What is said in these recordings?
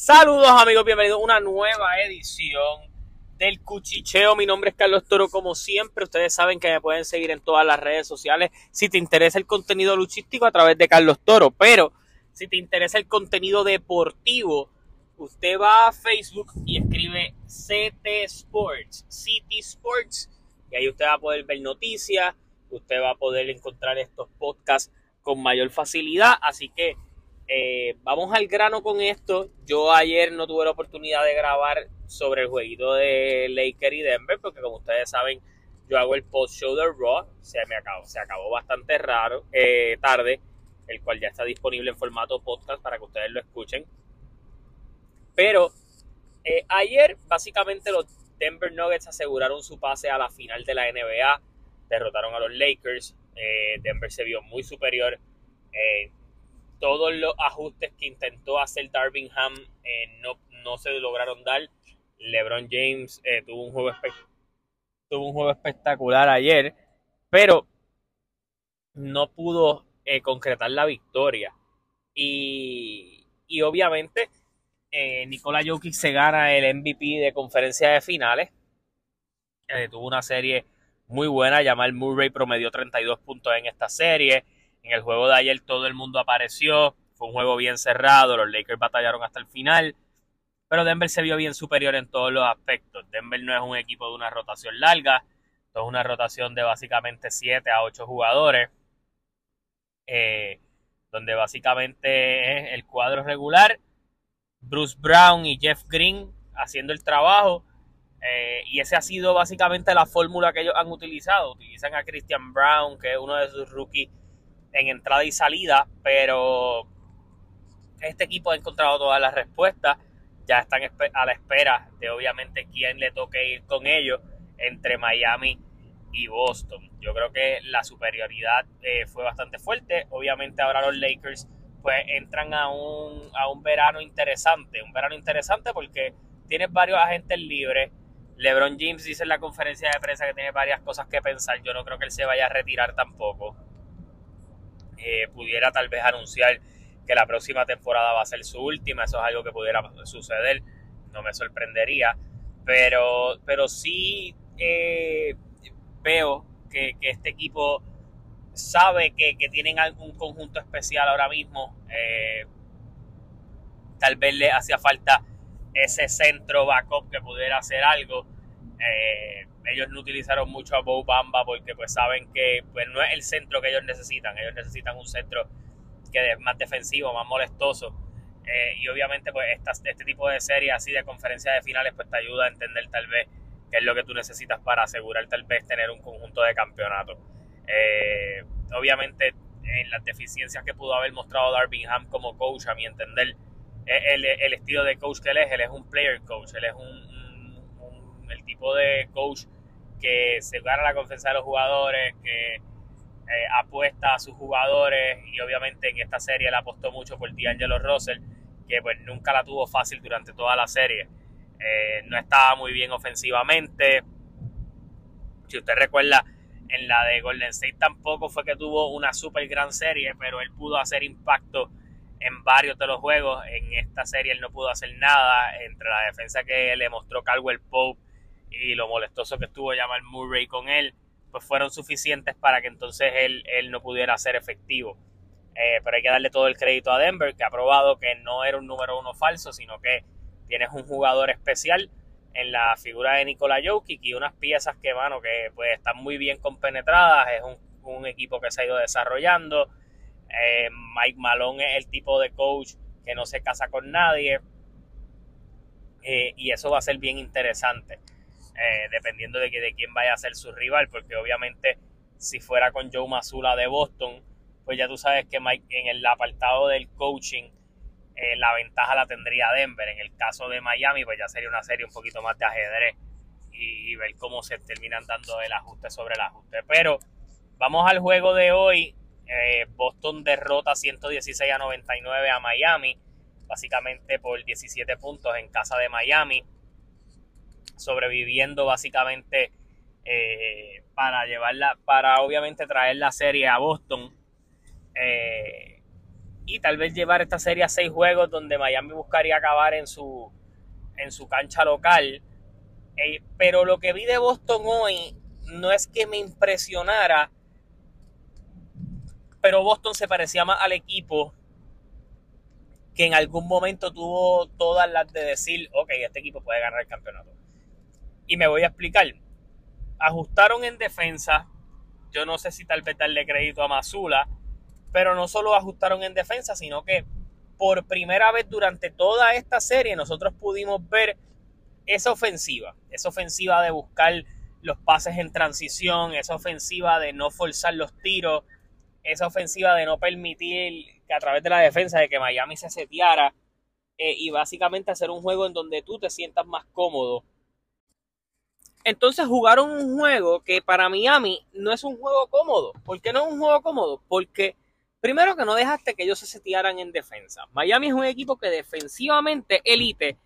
Saludos amigos, bienvenidos a una nueva edición del Cuchicheo. Mi nombre es Carlos Toro, como siempre. Ustedes saben que me pueden seguir en todas las redes sociales si te interesa el contenido luchístico a través de Carlos Toro. Pero si te interesa el contenido deportivo, usted va a Facebook y escribe CT Sports, City Sports, y ahí usted va a poder ver noticias, usted va a poder encontrar estos podcasts con mayor facilidad. Así que eh, vamos al grano con esto. Yo ayer no tuve la oportunidad de grabar sobre el jueguito de Laker y Denver, porque como ustedes saben, yo hago el post show de Raw. Se me acabó, se acabó bastante raro, eh, tarde, el cual ya está disponible en formato podcast para que ustedes lo escuchen. Pero eh, ayer, básicamente, los Denver Nuggets aseguraron su pase a la final de la NBA. Derrotaron a los Lakers. Denver se vio muy superior todos los ajustes que intentó hacer Darvingham eh, no, no se lograron dar. LeBron James eh, tuvo, un juego tuvo espectacular ayer, pero no pudo eh, concretar la victoria. Y, y obviamente Nikola Jokic se gana el MVP de conferencia de finales. tuvo una serie muy buena. Jamal Murray promedió 32 puntos en esta serie. En el juego de ayer todo el mundo apareció, fue un juego bien cerrado, los Lakers batallaron hasta el final, pero Denver se vio bien superior en todos los aspectos. Denver no es un equipo de una rotación larga, es una rotación de básicamente 7 a 8 jugadores, eh, donde básicamente es el cuadro regular, Bruce Brown y Jeff Green haciendo el trabajo. Eh, y esa ha sido básicamente la fórmula que ellos han utilizado. Utilizan a Christian Brown, que es uno de sus rookies en entrada y salida, pero este equipo ha encontrado todas las respuestas. Ya están a la espera de obviamente quién le toque ir con ellos entre Miami y Boston. Yo creo que la superioridad eh, fue bastante fuerte. Obviamente ahora los Lakers pues entran a un, a un verano interesante. Un verano interesante porque tienes varios agentes libres. LeBron James dice en la conferencia de prensa que tiene varias cosas que pensar. Yo no creo que él se vaya a retirar tampoco. Eh, pudiera tal vez anunciar que la próxima temporada va a ser su última, eso es algo que pudiera suceder, no me sorprendería, pero, pero sí eh, veo que, este equipo sabe que, tienen algún conjunto especial ahora mismo, eh, tal vez le hacía falta ese centro backup que pudiera hacer algo. Eh, ellos no utilizaron mucho a Bo Bamba porque pues saben que pues, no es el centro que ellos necesitan. Ellos necesitan un centro que es más defensivo, más molestoso. Eh, y obviamente pues este tipo de series así de conferencias de finales pues te ayuda a entender tal vez qué es lo que tú necesitas para asegurar tal vez tener un conjunto de campeonato. Eh, obviamente en las deficiencias que pudo haber mostrado Darvingham como coach, a mi entender, el, el, estilo de coach que él es, él es un player coach, él es un, el tipo de coach que se gana la confianza de los jugadores, que eh, apuesta a sus jugadores y obviamente en esta serie le apostó mucho por D'Angelo Russell, que pues nunca la tuvo fácil durante toda la serie. Eh, no estaba muy bien ofensivamente. Si usted recuerda, en la de Golden State tampoco fue que tuvo una super gran serie, pero él pudo hacer impacto en varios de los juegos. En esta serie él no pudo hacer nada entre la defensa que le mostró Caldwell Pope y lo molestoso que estuvo llamar Murray con él, pues fueron suficientes para que entonces él, él no pudiera ser efectivo. Eh, pero hay que darle todo el crédito a Denver, que ha probado que no era un número uno falso, sino que tienes un jugador especial en la figura de Nikola Jokic y unas piezas que, mano, que pues están muy bien compenetradas, es un, equipo que se ha ido desarrollando. Eh, Mike Malone es el tipo de coach que no se casa con nadie. Eh, y eso va a ser bien interesante. Eh, dependiendo de, que, de quién vaya a ser su rival, porque obviamente si fuera con Joe Mazula de Boston, pues ya tú sabes que Mike, en el apartado del coaching eh, la ventaja la tendría Denver. En el caso de Miami, pues ya sería una serie un poquito más de ajedrez y, ver cómo se terminan dando el ajuste sobre el ajuste. Pero vamos al juego de hoy. Eh, Boston derrota 116 a 99 a Miami, básicamente por 17 puntos en casa de Miami sobreviviendo básicamente eh, para llevarla, para obviamente traer la serie a Boston. Eh, y tal vez llevar esta serie a seis juegos donde Miami buscaría acabar en su, en su cancha local. Eh, pero lo que vi de Boston hoy no es que me impresionara, pero Boston se parecía más al equipo que en algún momento tuvo todas las de decir, ok, este equipo puede ganar el campeonato. Y me voy a explicar. Ajustaron en defensa. Yo no sé si tal vez darle crédito a Mazula, pero no solo ajustaron en defensa, sino que por primera vez durante toda esta serie nosotros pudimos ver esa ofensiva, esa ofensiva de buscar los pases en transición, esa ofensiva de no forzar los tiros, esa ofensiva de no permitir que a través de la defensa de que Miami se seteara eh, y básicamente hacer un juego en donde tú te sientas más cómodo. Entonces jugaron un juego que para Miami no es un juego cómodo. ¿Por qué no es un juego cómodo? Porque primero que no dejaste que ellos se setearan en defensa. Miami es un equipo que defensivamente elite,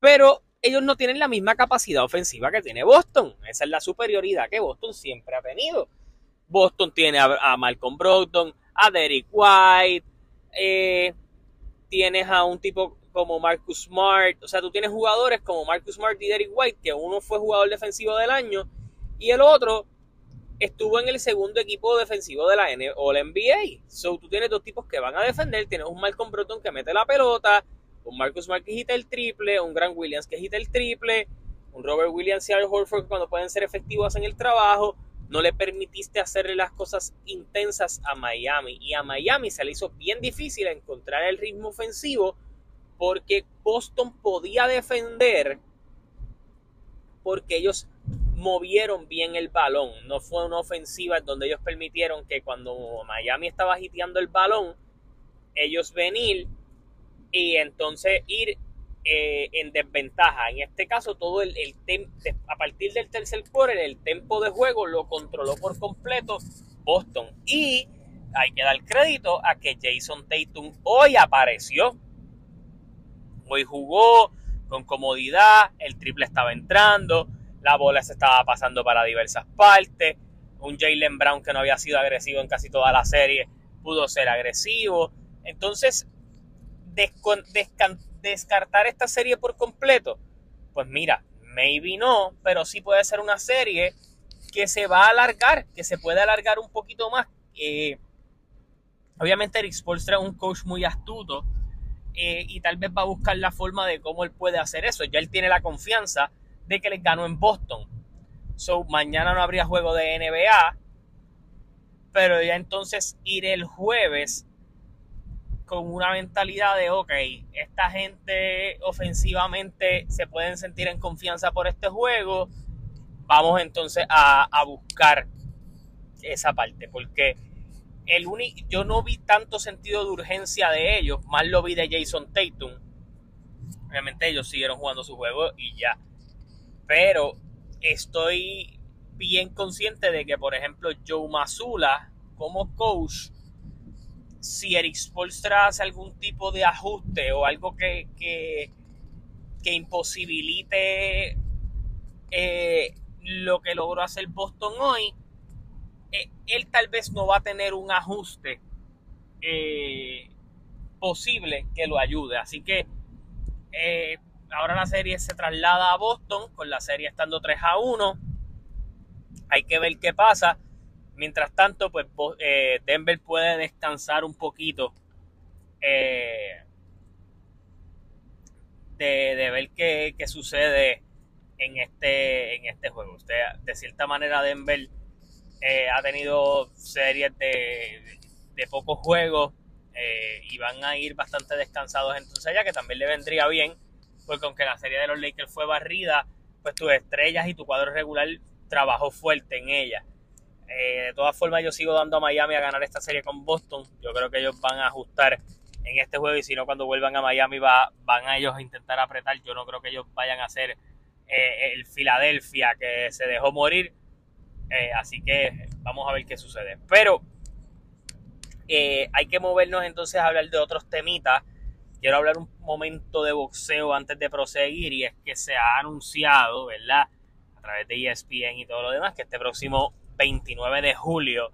pero ellos no tienen la misma capacidad ofensiva que tiene Boston. Esa es la superioridad que Boston siempre ha tenido. Boston tiene a, Malcolm Brogdon, a Derek White, eh, tienes a un tipo como Marcus Smart, o sea, tú tienes jugadores como Marcus Smart y Derek White, que uno fue jugador defensivo del año y el otro estuvo en el segundo equipo defensivo de la NBA. So, tú tienes dos tipos que van a defender, tienes un Malcolm Brogdon que mete la pelota, un Marcus Smart que hita el triple, un Grant Williams que hita el triple, un Robert Williams y Al Horford cuando pueden ser efectivos en el trabajo, no le permitiste hacerle las cosas intensas a Miami. Y a Miami se le hizo bien difícil encontrar el ritmo ofensivo porque Boston podía defender porque ellos movieron bien el balón. No fue una ofensiva donde ellos permitieron que cuando Miami estaba agiteando el balón, ellos venir y entonces ir eh, en desventaja. En este caso, todo el, el a partir del tercer quarter, el tempo de juego lo controló por completo Boston. Y hay que dar crédito a que Jason Tatum hoy apareció. Hoy jugó con comodidad, el triple estaba entrando, la bola se estaba pasando para diversas partes. Un Jalen Brown que no había sido agresivo en casi toda la serie pudo ser agresivo. Entonces, descartar esta serie por completo? Pues mira, maybe no, pero sí puede ser una serie que se va a alargar, que se puede alargar un poquito más. Eh, obviamente Eric Spolstra es un coach muy astuto eh, y tal vez va a buscar la forma de cómo él puede hacer eso. Ya él tiene la confianza de que les ganó en Boston. So, mañana no habría juego de NBA, pero ya entonces ir el jueves con una mentalidad de, ok, esta gente ofensivamente se pueden sentir en confianza por este juego, vamos entonces a, buscar esa parte, porque el único, yo no vi tanto sentido de urgencia de ellos, más lo vi de Jason Tatum. Obviamente ellos siguieron jugando su juego y ya. Pero estoy bien consciente de que, por ejemplo, Joe Mazula, como coach, si Eric Spolstra hace algún tipo de ajuste o algo que, que, imposibilite eh, lo que logró hacer Boston hoy, él tal vez no va a tener un ajuste eh, posible que lo ayude. Así que ahora la serie se traslada a Boston, con la serie estando 3 a 1. Hay que ver qué pasa. Mientras tanto, pues eh, Denver puede descansar un poquito eh, de, ver qué, sucede en este, en este juego. Usted, de cierta manera, Denver eh, ha tenido series de, de pocos juegos y van a ir bastante descansados entonces ya que también le vendría bien, porque aunque la serie de los Lakers fue barrida, pues tus estrellas y tu cuadro regular trabajó fuerte en ella. Eh, de todas formas, yo sigo dando a Miami a ganar esta serie con Boston. Yo creo que ellos van a ajustar en este juego y si no, cuando vuelvan a Miami va, van a ellos a intentar apretar. Yo no creo que ellos vayan a hacer eh, el Filadelfia que se dejó morir. Eh, así que vamos a ver qué sucede. Pero hay que movernos entonces a hablar de otros temitas. Quiero hablar un momento de boxeo antes de proseguir y es que se ha anunciado, ¿verdad? A través de ESPN y todo lo demás, que este próximo 29 de julio,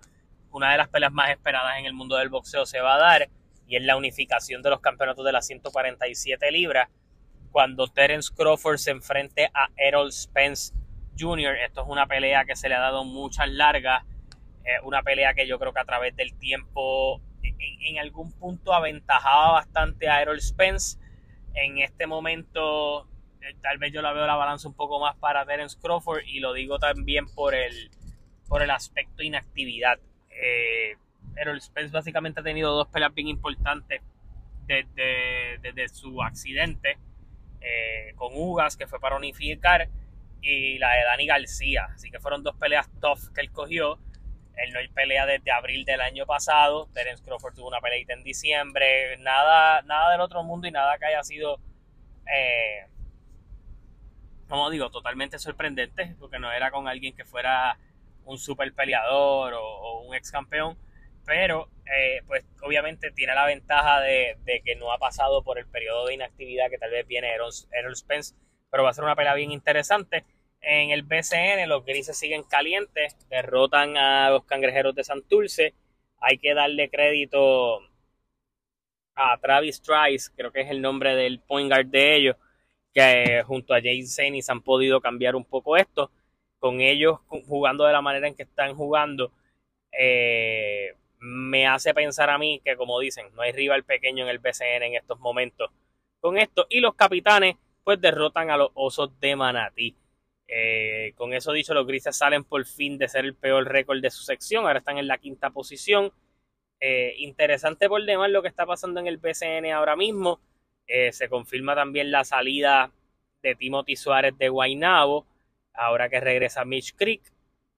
una de las peleas más esperadas en el mundo del boxeo se va a dar y es la unificación de los campeonatos de las 147 libras cuando Terence Crawford se enfrente a Errol Spence Jr. Esto es una pelea que se le ha dado muchas largas, una pelea que yo creo que a través del tiempo en, algún punto aventajaba bastante a Errol Spence. En este momento eh, tal vez yo la veo la balanza un poco más para Terence Crawford y lo digo también por el, por el aspecto inactividad. Eh, Errol Spence básicamente ha tenido dos peleas bien importantes desde, desde su accidente eh, con Ugas, que fue para unificar, y la de Dani García. Así que fueron dos peleas tough que él cogió. Él no hay pelea desde abril del año pasado. Terence Crawford tuvo una peleita en diciembre. Nada, nada del otro mundo y nada que haya sido, eh, como digo, totalmente sorprendente, porque no era con alguien que fuera un super peleador o un ex campeón pero eh, pues obviamente tiene la ventaja de, que no ha pasado por el periodo de inactividad que tal vez viene Errol, Spence, pero va a ser una pelea bien interesante. En el BCN los grises siguen calientes, derrotan a los cangrejeros de Santurce. Hay que darle crédito a Travis Trice, creo que es el nombre del point guard de ellos, que junto a James Zenis han podido cambiar un poco esto. Con ellos jugando de la manera en que están jugando, eh, me hace pensar a mí que, como dicen, no hay rival pequeño en el BCN en estos momentos con esto. Y los capitanes, pues derrotan a los osos de Manatí. Eh, con eso dicho, los grises salen por fin de ser el peor récord de su sección. Ahora están en la quinta posición. Eh, interesante por demás lo que está pasando en el BCN ahora mismo. Eh, se confirma también la salida de Timothy Suárez de Guaynabo. Ahora que regresa Mitch Creek.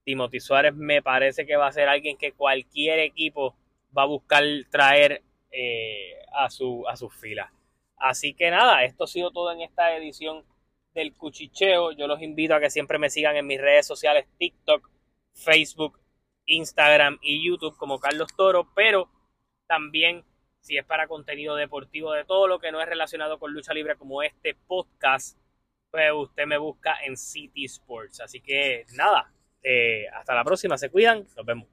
Timothy Suárez me parece que va a ser alguien que cualquier equipo va a buscar traer a, su, a sus filas. Así que nada, esto ha sido todo en esta edición del Cuchicheo. Yo los invito a que siempre me sigan en mis redes sociales, TikTok, Facebook, Instagram y YouTube como Carlos Toro, pero también si es para contenido deportivo de todo lo que no es relacionado con lucha libre como este podcast, pues usted me busca en City Sports. Así que nada, eh, hasta la próxima, se cuidan, nos vemos.